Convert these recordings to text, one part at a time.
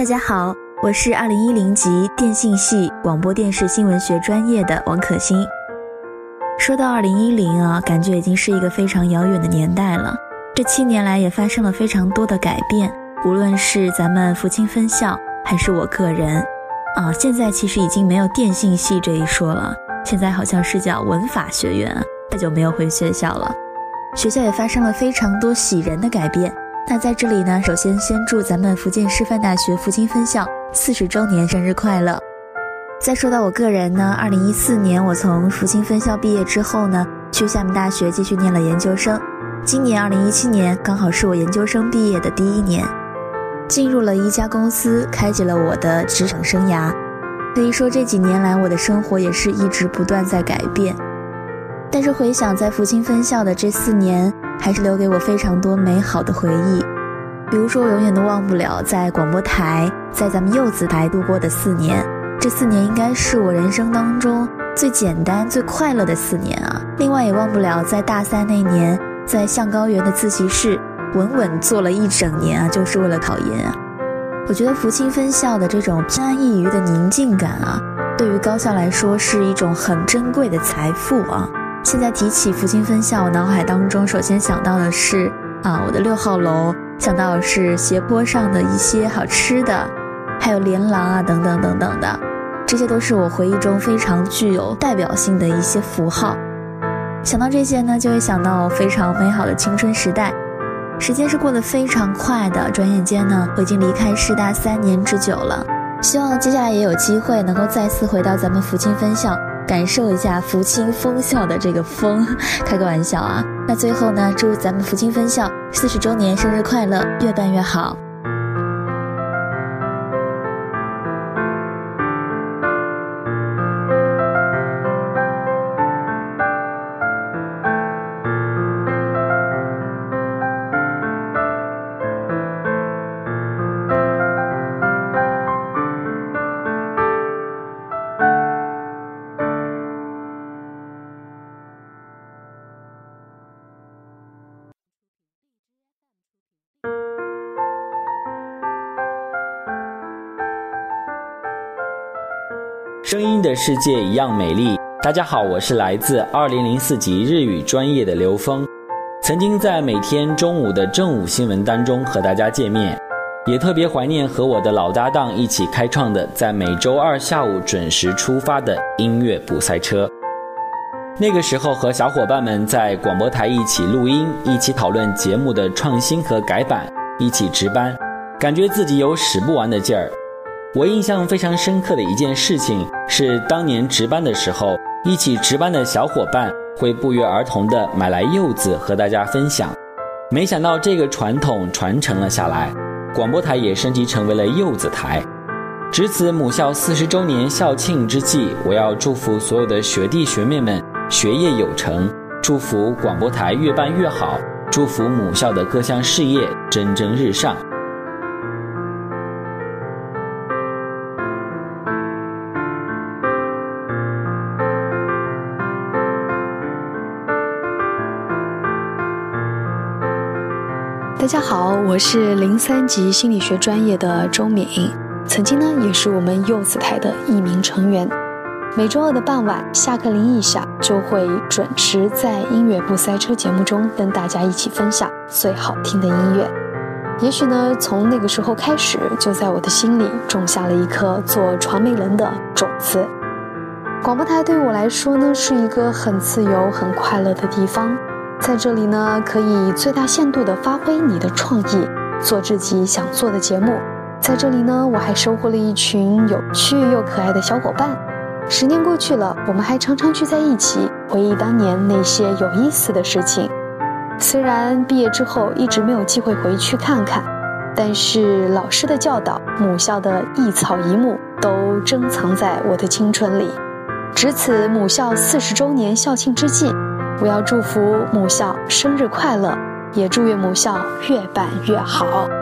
大家好，我是二零一零级电信系广播电视新闻学专业的王可欣。说到二零一零啊，感觉已经是一个非常遥远的年代了。这七年来也发生了非常多的改变，无论是咱们福清分校，还是我个人，啊，现在其实已经没有电信系这一说了，现在好像是叫文法学院，太久没有回学校了。学校也发生了非常多喜人的改变。那在这里呢，首先先祝咱们福建师范大学福清分校四十周年生日快乐。再说到我个人呢，二零一四年我从福清分校毕业之后呢，去厦门大学继续念了研究生。今年二零一七年刚好是我研究生毕业的第一年，进入了一家公司，开启了我的职场生涯。可以说这几年来，我的生活也是一直不断在改变。但是回想在福清分校的这四年。还是留给我非常多美好的回忆，比如说我永远都忘不了在广播台，在咱们柚子台度过的四年，这四年应该是我人生当中最简单、最快乐的四年啊。另外也忘不了在大三那年，在向高原的自习室稳稳坐了一整年啊，就是为了考研啊。我觉得福清分校的这种偏安一隅的宁静感啊，对于高校来说是一种很珍贵的财富啊。现在提起福清分校，我脑海当中首先想到的是啊，我的六号楼，想到的是斜坡上的一些好吃的，还有连廊啊等等等等的，这些都是我回忆中非常具有代表性的一些符号。想到这些呢，就会想到非常美好的青春时代。时间是过得非常快的，转眼间呢，我已经离开师大三年之久了。希望接下来也有机会能够再次回到咱们福清分校。感受一下福清分校的这个风，开个玩笑啊！那最后呢，祝咱们福清分校四十周年生日快乐，越办越好。声音的世界一样美丽。大家好，我是来自二零零四级日语专业的刘峰，曾经在每天中午的正午新闻当中和大家见面，也特别怀念和我的老搭档一起开创的在每周二下午准时出发的音乐不塞车。那个时候和小伙伴们在广播台一起录音，一起讨论节目的创新和改版，一起值班，感觉自己有使不完的劲儿。我印象非常深刻的一件事情是，当年值班的时候，一起值班的小伙伴会不约而同地买来柚子和大家分享。没想到这个传统传承了下来，广播台也升级成为了柚子台。值此母校四十周年校庆之际，我要祝福所有的学弟学妹们学业有成，祝福广播台越办越好，祝福母校的各项事业蒸蒸日上。大家好，我是零三级心理学专业的周敏，曾经呢也是我们柚子台的一名成员。每周二的傍晚，下课铃一响，就会准时在音乐不塞车节目中跟大家一起分享最好听的音乐。也许呢，从那个时候开始，就在我的心里种下了一颗做传媒人的种子。广播台对我来说呢，是一个很自由、很快乐的地方。在这里呢，可以最大限度地发挥你的创意，做自己想做的节目。在这里呢，我还收获了一群有趣又可爱的小伙伴。十年过去了，我们还常常聚在一起，回忆当年那些有意思的事情。虽然毕业之后一直没有机会回去看看，但是老师的教导、母校的一草一木都珍藏在我的青春里。值此母校四十周年校庆之际。我要祝福母校生日快乐，也祝愿母校越办越好。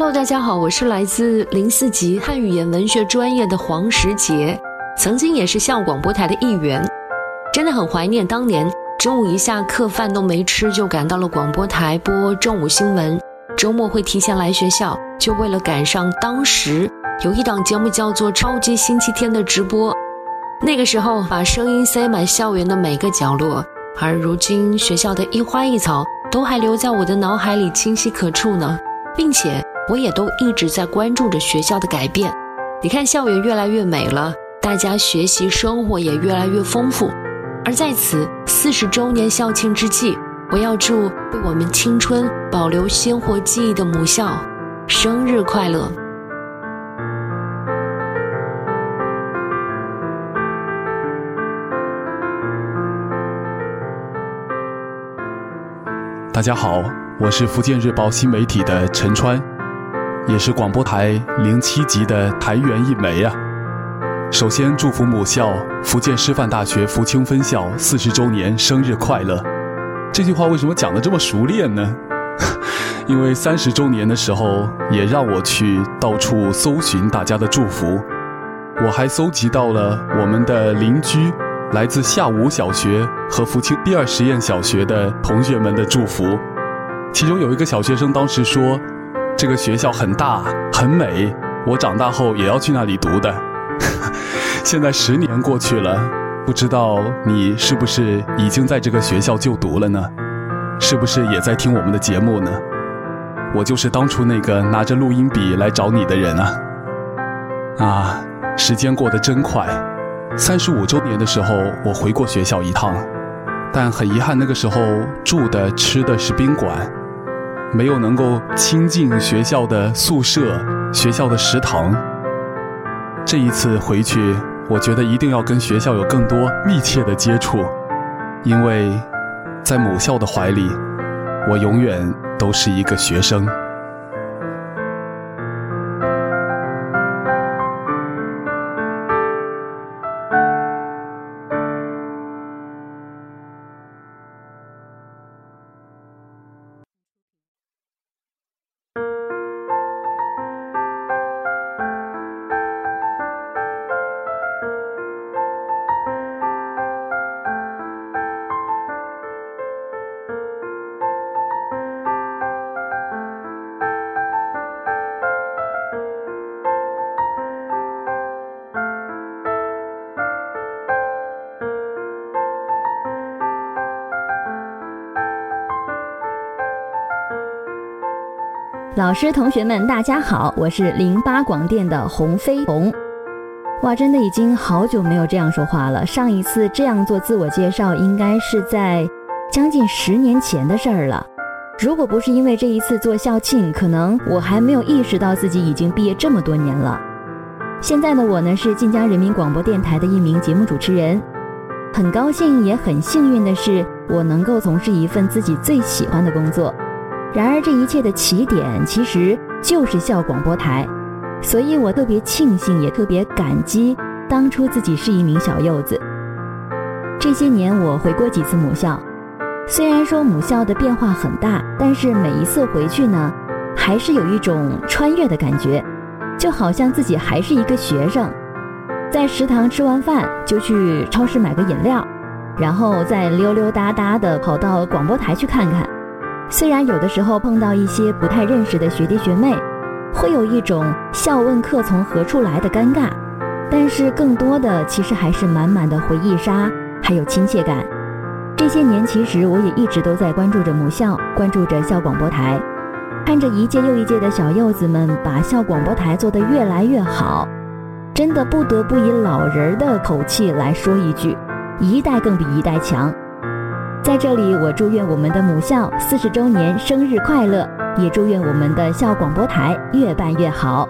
Hello，大家好，我是来自零四级汉语言文学专业的黄石杰，曾经也是校广播台的一员，真的很怀念当年中午一下课饭都没吃就赶到了广播台播中午新闻，周末会提前来学校，就为了赶上当时有一档节目叫做《超级星期天》的直播，那个时候把声音塞满校园的每个角落，而如今学校的一花一草都还留在我的脑海里清晰可触呢，并且。我也都一直在关注着学校的改变。你看，校园越来越美了，大家学习生活。也越来越丰富。而在此四十周年校庆之际，我要祝为我们青春保留鲜活。记忆的母校生日快乐！大家好，我是福建日报新媒体的陈川。也是广播台零七级的台员一枚啊！首先祝福母校福建师范大学福清分校四十周年生日快乐。这句话为什么讲的这么熟练呢？因为三十周年的时候也让我去到处搜寻大家的祝福，我还搜集到了我们的邻居来自下午小学和福清第二实验小学的同学们的祝福，其中有一个小学生当时说。这个学校很大很美，我长大后也要去那里读的。现在十年过去了，不知道你是不是已经在这个学校就读了呢？是不是也在听我们的节目呢？我就是当初那个拿着录音笔来找你的人啊！啊，时间过得真快。三十五周年的时候，我回过学校一趟，但很遗憾，那个时候住的吃的是宾馆。没有能够亲近学校的宿舍、学校的食堂。这一次回去，我觉得一定要跟学校有更多密切的接触，因为，在母校的怀里，我永远都是一个学生。老师、同学们，大家好，我是零八广电的洪飞鸿。哇，真的已经好久没有这样说话了。上一次这样做自我介绍，应该是在将近十年前的事儿了。如果不是因为这一次做校庆，可能我还没有意识到自己已经毕业这么多年了。现在的我呢，是晋江人民广播电台的一名节目主持人。很高兴，也很幸运的是，我能够从事一份自己最喜欢的工作。然而，这一切的起点其实就是校广播台，所以我特别庆幸，也特别感激当初自己是一名小柚子。这些年，我回过几次母校，虽然说母校的变化很大，但是每一次回去呢，还是有一种穿越的感觉，就好像自己还是一个学生，在食堂吃完饭就去超市买个饮料，然后再溜溜达达的跑到广播台去看看。虽然有的时候碰到一些不太认识的学弟学妹，会有一种笑问客从何处来的尴尬，但是更多的其实还是满满的回忆杀，还有亲切感。这些年，其实我也一直都在关注着母校，关注着校广播台，看着一届又一届的小柚子们把校广播台做得越来越好，真的不得不以老人的口气来说一句：一代更比一代强。在这里，我祝愿我们的母校四十周年生日快乐，也祝愿我们的校广播台越办越好。